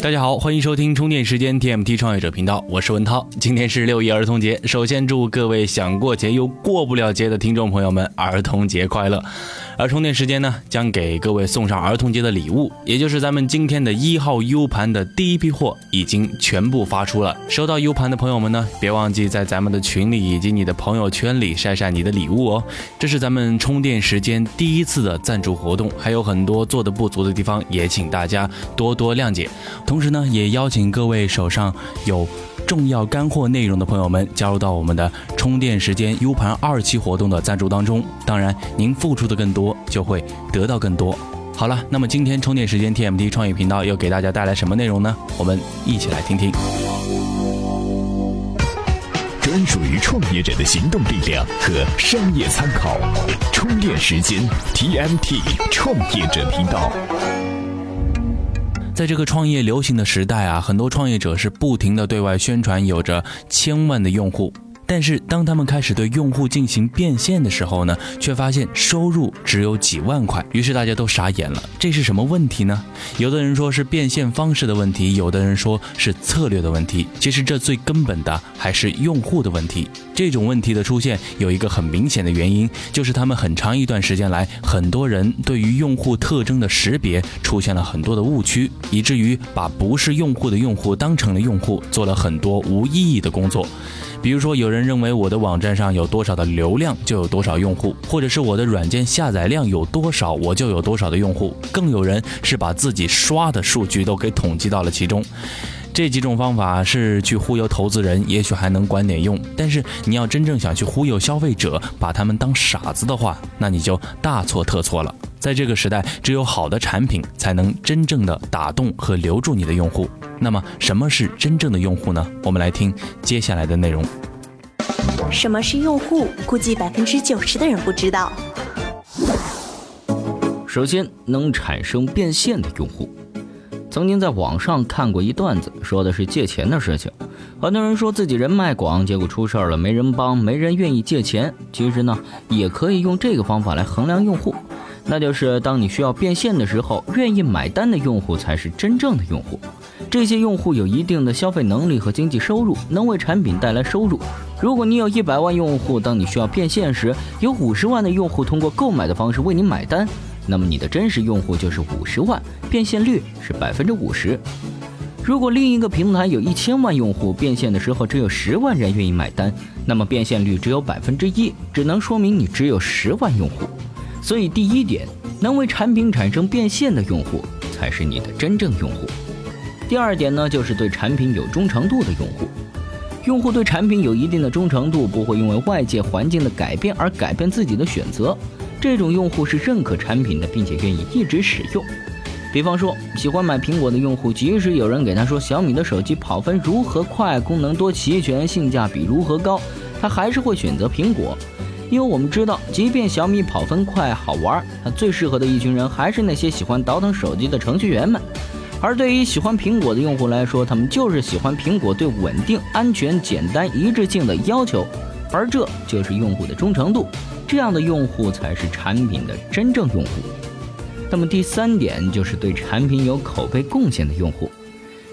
大家好，欢迎收听充电时间 TMT 创业者频道，我是文涛。今天是六一儿童节，首先祝各位想过节又过不了节的听众朋友们儿童节快乐。而充电时间呢，将给各位送上儿童节的礼物，也就是咱们今天的一号 U 盘的第一批货已经全部发出了。收到 U 盘的朋友们呢，别忘记在咱们的群里以及你的朋友圈里晒晒你的礼物哦。这是咱们充电时间第一次的赞助活动，还有很多做的不足的地方，也请大家多多谅解。同时呢，也邀请各位手上有。重要干货内容的朋友们，加入到我们的充电时间 U 盘二期活动的赞助当中。当然，您付出的更多，就会得到更多。好了，那么今天充电时间 TMT 创业频道又给大家带来什么内容呢？我们一起来听听。专属于创业者的行动力量和商业参考，充电时间 TMT 创业者频道。在这个创业流行的时代啊，很多创业者是不停的对外宣传有着千万的用户。但是当他们开始对用户进行变现的时候呢，却发现收入只有几万块，于是大家都傻眼了。这是什么问题呢？有的人说是变现方式的问题，有的人说是策略的问题。其实这最根本的还是用户的问题。这种问题的出现有一个很明显的原因，就是他们很长一段时间来，很多人对于用户特征的识别出现了很多的误区，以至于把不是用户的用户当成了用户，做了很多无意义的工作。比如说，有人认为我的网站上有多少的流量就有多少用户，或者是我的软件下载量有多少我就有多少的用户，更有人是把自己刷的数据都给统计到了其中。这几种方法是去忽悠投资人，也许还能管点用，但是你要真正想去忽悠消费者，把他们当傻子的话，那你就大错特错了。在这个时代，只有好的产品才能真正的打动和留住你的用户。那么，什么是真正的用户呢？我们来听接下来的内容。什么是用户？估计百分之九十的人不知道。首先，能产生变现的用户。曾经在网上看过一段子，说的是借钱的事情。很多人说自己人脉广，结果出事儿了，没人帮，没人愿意借钱。其实呢，也可以用这个方法来衡量用户。那就是当你需要变现的时候，愿意买单的用户才是真正的用户。这些用户有一定的消费能力和经济收入，能为产品带来收入。如果你有一百万用户，当你需要变现时，有五十万的用户通过购买的方式为你买单，那么你的真实用户就是五十万，变现率是百分之五十。如果另一个平台有一千万用户，变现的时候只有十万人愿意买单，那么变现率只有百分之一，只能说明你只有十万用户。所以，第一点，能为产品产生变现的用户才是你的真正用户。第二点呢，就是对产品有忠诚度的用户。用户对产品有一定的忠诚度，不会因为外界环境的改变而改变自己的选择。这种用户是认可产品的，并且愿意一直使用。比方说，喜欢买苹果的用户，即使有人给他说小米的手机跑分如何快，功能多齐全，性价比如何高，他还是会选择苹果。因为我们知道，即便小米跑分快、好玩，它最适合的一群人还是那些喜欢倒腾手机的程序员们。而对于喜欢苹果的用户来说，他们就是喜欢苹果对稳定、安全、简单、一致性的要求，而这就是用户的忠诚度。这样的用户才是产品的真正用户。那么第三点就是对产品有口碑贡献的用户，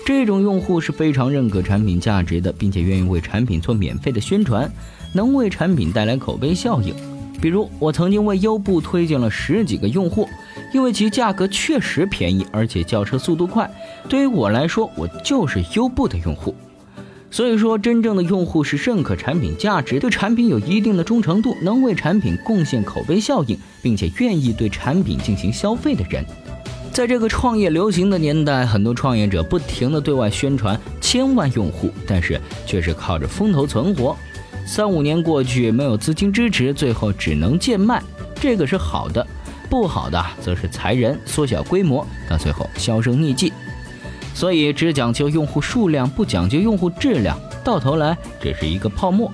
这种用户是非常认可产品价值的，并且愿意为产品做免费的宣传。能为产品带来口碑效应，比如我曾经为优步推荐了十几个用户，因为其价格确实便宜，而且叫车速度快。对于我来说，我就是优步的用户。所以说，真正的用户是认可产品价值，对产品有一定的忠诚度，能为产品贡献口碑效应，并且愿意对产品进行消费的人。在这个创业流行的年代，很多创业者不停地对外宣传千万用户，但是却是靠着风头存活。三五年过去，没有资金支持，最后只能贱卖，这个是好的；不好的则是裁人、缩小规模，到最后销声匿迹。所以，只讲究用户数量，不讲究用户质量，到头来只是一个泡沫。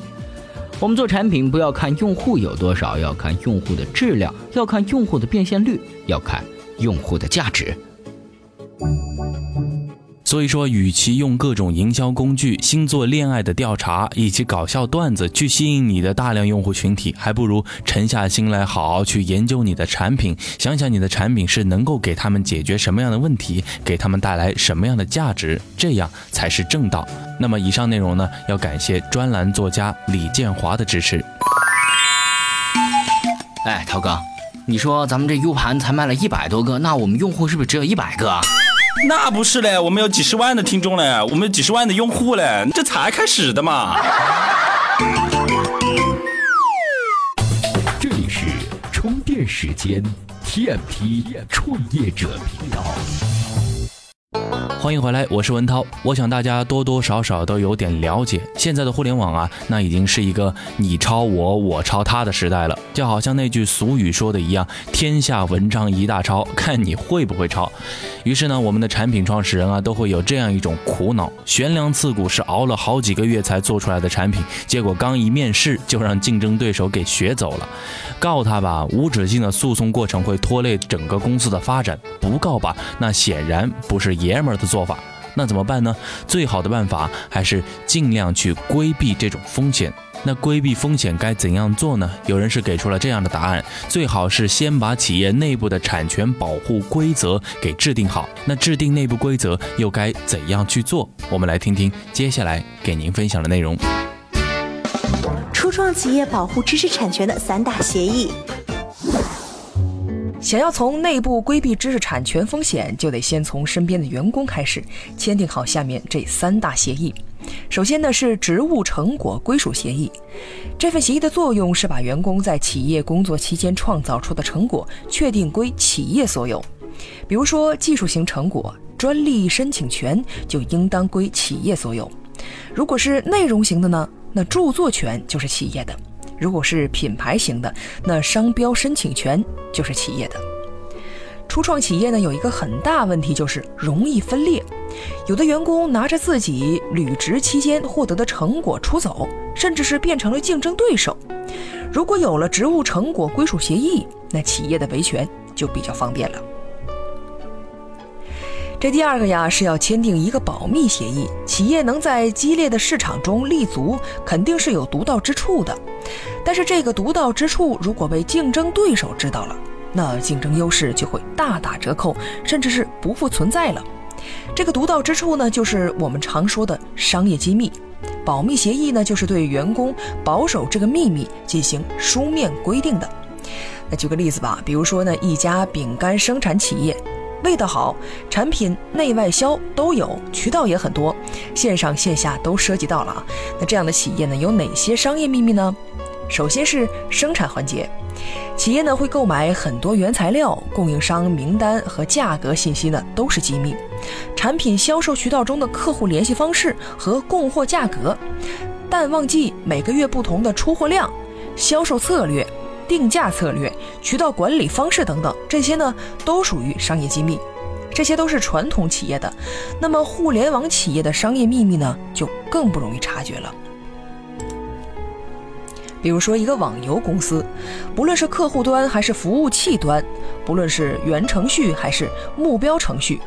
我们做产品，不要看用户有多少，要看用户的质量，要看用户的变现率，要看用户的价值。所以说，与其用各种营销工具、星座恋爱的调查以及搞笑段子去吸引你的大量用户群体，还不如沉下心来好好去研究你的产品，想想你的产品是能够给他们解决什么样的问题，给他们带来什么样的价值，这样才是正道。那么，以上内容呢，要感谢专栏作家李建华的支持。哎，涛哥，你说咱们这 U 盘才卖了一百多个，那我们用户是不是只有一百个啊？那不是嘞，我们有几十万的听众嘞，我们有几十万的用户嘞，这才开始的嘛。这里是充电时间 TMT 创业者频道。欢迎回来，我是文涛。我想大家多多少少都有点了解，现在的互联网啊，那已经是一个你抄我，我抄他的时代了。就好像那句俗语说的一样：“天下文章一大抄，看你会不会抄。”于是呢，我们的产品创始人啊，都会有这样一种苦恼：悬梁刺股是熬了好几个月才做出来的产品，结果刚一面试就让竞争对手给学走了。告他吧，无止境的诉讼过程会拖累整个公司的发展；不告吧，那显然不是爷们儿的。做法，那怎么办呢？最好的办法还是尽量去规避这种风险。那规避风险该怎样做呢？有人是给出了这样的答案：最好是先把企业内部的产权保护规则给制定好。那制定内部规则又该怎样去做？我们来听听接下来给您分享的内容。初创企业保护知识产权的三大协议。想要从内部规避知识产权风险，就得先从身边的员工开始，签订好下面这三大协议。首先呢是职务成果归属协议，这份协议的作用是把员工在企业工作期间创造出的成果确定归企业所有。比如说技术型成果，专利申请权就应当归企业所有；如果是内容型的呢，那著作权就是企业的。如果是品牌型的，那商标申请权就是企业的。初创企业呢，有一个很大问题，就是容易分裂。有的员工拿着自己履职期间获得的成果出走，甚至是变成了竞争对手。如果有了职务成果归属协议，那企业的维权就比较方便了。这第二个呀，是要签订一个保密协议。企业能在激烈的市场中立足，肯定是有独到之处的。但是这个独到之处，如果被竞争对手知道了，那竞争优势就会大打折扣，甚至是不复存在了。这个独到之处呢，就是我们常说的商业机密。保密协议呢，就是对员工保守这个秘密进行书面规定的。那举个例子吧，比如说呢，一家饼干生产企业。味道好，产品内外销都有，渠道也很多，线上线下都涉及到了啊。那这样的企业呢，有哪些商业秘密呢？首先是生产环节，企业呢会购买很多原材料，供应商名单和价格信息呢都是机密。产品销售渠道中的客户联系方式和供货价格，淡旺季每个月不同的出货量，销售策略。定价策略、渠道管理方式等等，这些呢都属于商业机密，这些都是传统企业的。那么互联网企业的商业秘密呢，就更不容易察觉了。比如说一个网游公司，不论是客户端还是服务器端，不论是原程序还是目标程序，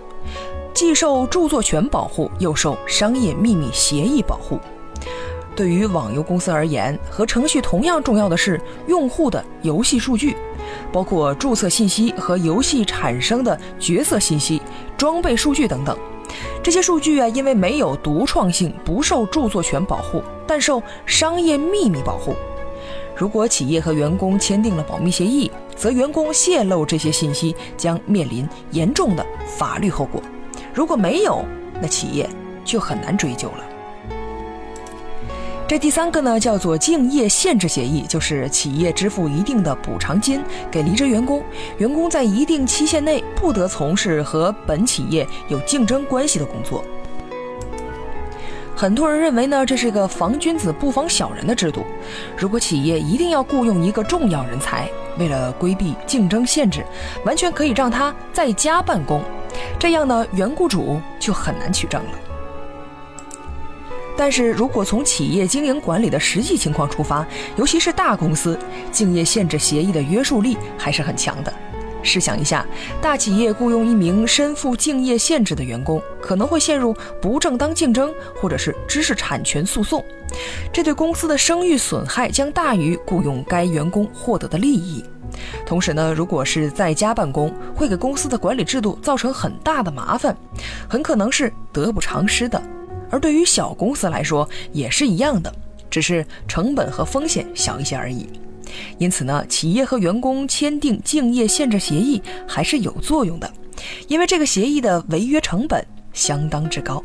既受著作权保护，又受商业秘密协议保护。对于网游公司而言，和程序同样重要的是用户的游戏数据，包括注册信息和游戏产生的角色信息、装备数据等等。这些数据啊，因为没有独创性，不受著作权保护，但受商业秘密保护。如果企业和员工签订了保密协议，则员工泄露这些信息将面临严重的法律后果；如果没有，那企业就很难追究了。这第三个呢，叫做竞业限制协议，就是企业支付一定的补偿金给离职员工，员工在一定期限内不得从事和本企业有竞争关系的工作。很多人认为呢，这是个防君子不防小人的制度。如果企业一定要雇佣一个重要人才，为了规避竞争限制，完全可以让他在家办公，这样呢，原雇主就很难取证了。但是如果从企业经营管理的实际情况出发，尤其是大公司，竞业限制协议的约束力还是很强的。试想一下，大企业雇佣一名身负竞业限制的员工，可能会陷入不正当竞争或者是知识产权诉讼，这对公司的声誉损害将大于雇佣该员工获得的利益。同时呢，如果是在家办公，会给公司的管理制度造成很大的麻烦，很可能是得不偿失的。而对于小公司来说也是一样的，只是成本和风险小一些而已。因此呢，企业和员工签订竞业限制协议还是有作用的，因为这个协议的违约成本相当之高。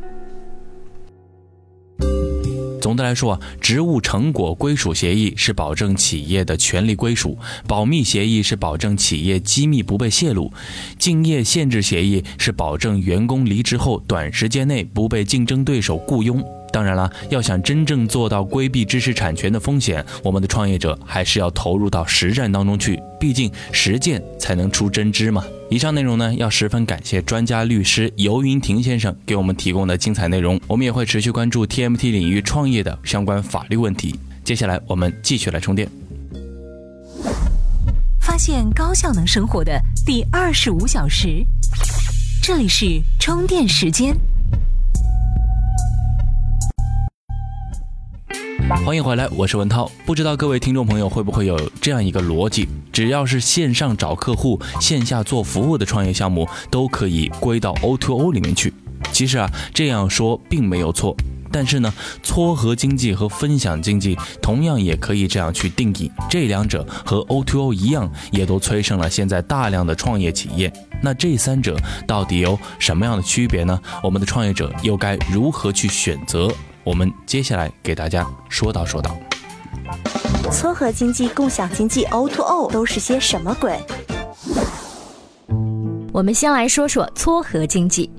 来说啊，职务成果归属协议是保证企业的权利归属，保密协议是保证企业机密不被泄露，竞业限制协议是保证员工离职后短时间内不被竞争对手雇佣。当然了，要想真正做到规避知识产权的风险，我们的创业者还是要投入到实战当中去。毕竟实践才能出真知嘛。以上内容呢，要十分感谢专家律师游云婷先生给我们提供的精彩内容。我们也会持续关注 TMT 领域创业的相关法律问题。接下来我们继续来充电，发现高效能生活的第二十五小时，这里是充电时间。欢迎回来，我是文涛。不知道各位听众朋友会不会有这样一个逻辑：只要是线上找客户、线下做服务的创业项目，都可以归到 O2O 里面去。其实啊，这样说并没有错。但是呢，撮合经济和分享经济同样也可以这样去定义。这两者和 O2O 一样，也都催生了现在大量的创业企业。那这三者到底有什么样的区别呢？我们的创业者又该如何去选择？我们接下来给大家说道说道，撮合经济、共享经济、O2O 都是些什么鬼？我们先来说说撮合经济。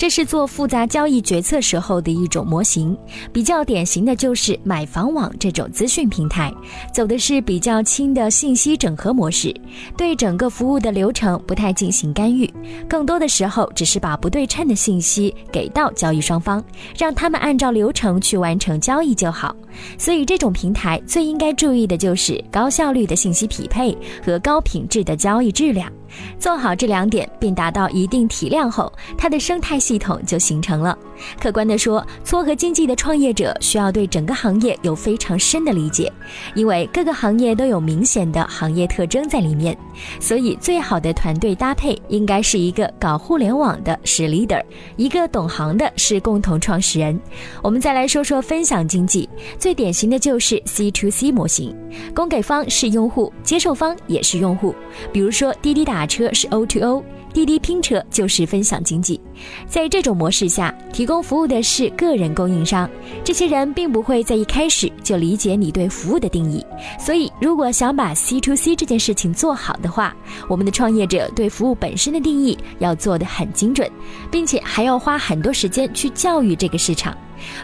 这是做复杂交易决策时候的一种模型，比较典型的就是买房网这种资讯平台，走的是比较轻的信息整合模式，对整个服务的流程不太进行干预，更多的时候只是把不对称的信息给到交易双方，让他们按照流程去完成交易就好。所以这种平台最应该注意的就是高效率的信息匹配和高品质的交易质量。做好这两点，并达到一定体量后，它的生态系统就形成了。客观地说，撮合经济的创业者需要对整个行业有非常深的理解，因为各个行业都有明显的行业特征在里面。所以，最好的团队搭配应该是一个搞互联网的是 leader，一个懂行的是共同创始人。我们再来说说分享经济，最典型的就是 C to C 模型，供给方是用户，接受方也是用户。比如说滴滴打车是 O to O。滴滴拼车就是分享经济，在这种模式下，提供服务的是个人供应商，这些人并不会在一开始就理解你对服务的定义。所以，如果想把 C to C 这件事情做好的话，我们的创业者对服务本身的定义要做得很精准，并且还要花很多时间去教育这个市场。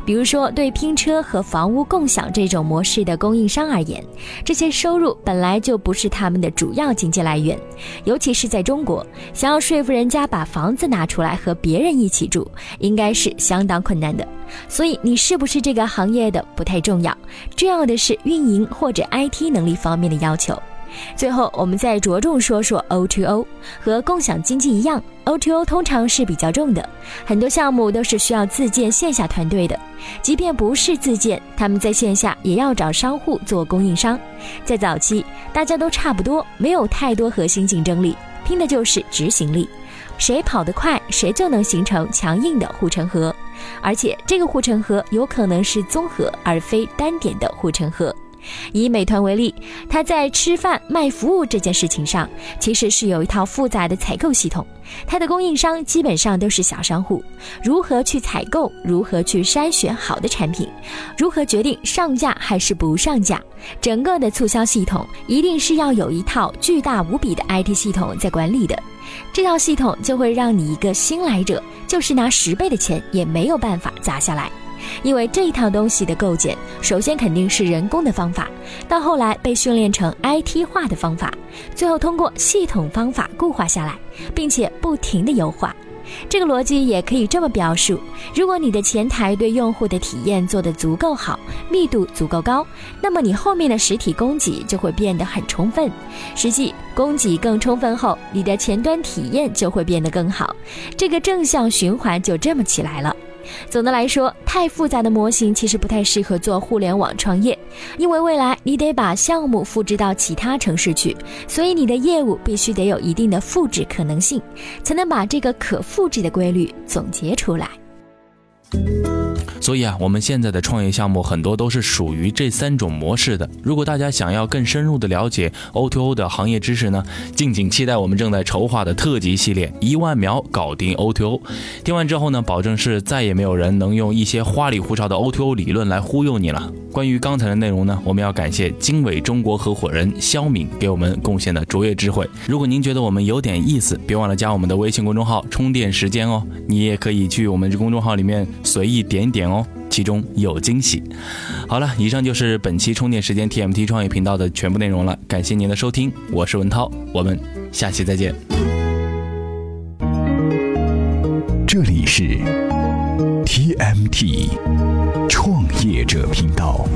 比如说，对拼车和房屋共享这种模式的供应商而言，这些收入本来就不是他们的主要经济来源，尤其是在中国，想要说服人家把房子拿出来和别人一起住，应该是相当困难的。所以，你是不是这个行业的不太重要，重要的是运营或者 IT 能力方面的要求。最后，我们再着重说说 O2O，和共享经济一样，O2O 通常是比较重的，很多项目都是需要自建线下团队的。即便不是自建，他们在线下也要找商户做供应商。在早期，大家都差不多，没有太多核心竞争力，拼的就是执行力，谁跑得快，谁就能形成强硬的护城河。而且，这个护城河有可能是综合而非单点的护城河。以美团为例，它在吃饭卖服务这件事情上，其实是有一套复杂的采购系统。它的供应商基本上都是小商户，如何去采购，如何去筛选好的产品，如何决定上架还是不上架，整个的促销系统一定是要有一套巨大无比的 IT 系统在管理的。这套系统就会让你一个新来者，就是拿十倍的钱也没有办法砸下来。因为这一套东西的构建，首先肯定是人工的方法，到后来被训练成 IT 化的方法，最后通过系统方法固化下来，并且不停的优化。这个逻辑也可以这么表述：如果你的前台对用户的体验做得足够好，密度足够高，那么你后面的实体供给就会变得很充分。实际供给更充分后，你的前端体验就会变得更好，这个正向循环就这么起来了。总的来说，太复杂的模型其实不太适合做互联网创业，因为未来你得把项目复制到其他城市去，所以你的业务必须得有一定的复制可能性，才能把这个可复制的规律总结出来。所以啊，我们现在的创业项目很多都是属于这三种模式的。如果大家想要更深入的了解 O2O 的行业知识呢，敬请期待我们正在筹划的特辑系列《一万秒搞定 O2O》。听完之后呢，保证是再也没有人能用一些花里胡哨的 O2O 理论来忽悠你了。关于刚才的内容呢，我们要感谢经纬中国合伙人肖敏给我们贡献的卓越智慧。如果您觉得我们有点意思，别忘了加我们的微信公众号“充电时间”哦。你也可以去我们这公众号里面随意点点哦。其中有惊喜。好了，以上就是本期充电时间 TMT 创业频道的全部内容了。感谢您的收听，我是文涛，我们下期再见。这里是 TMT 创业者频道。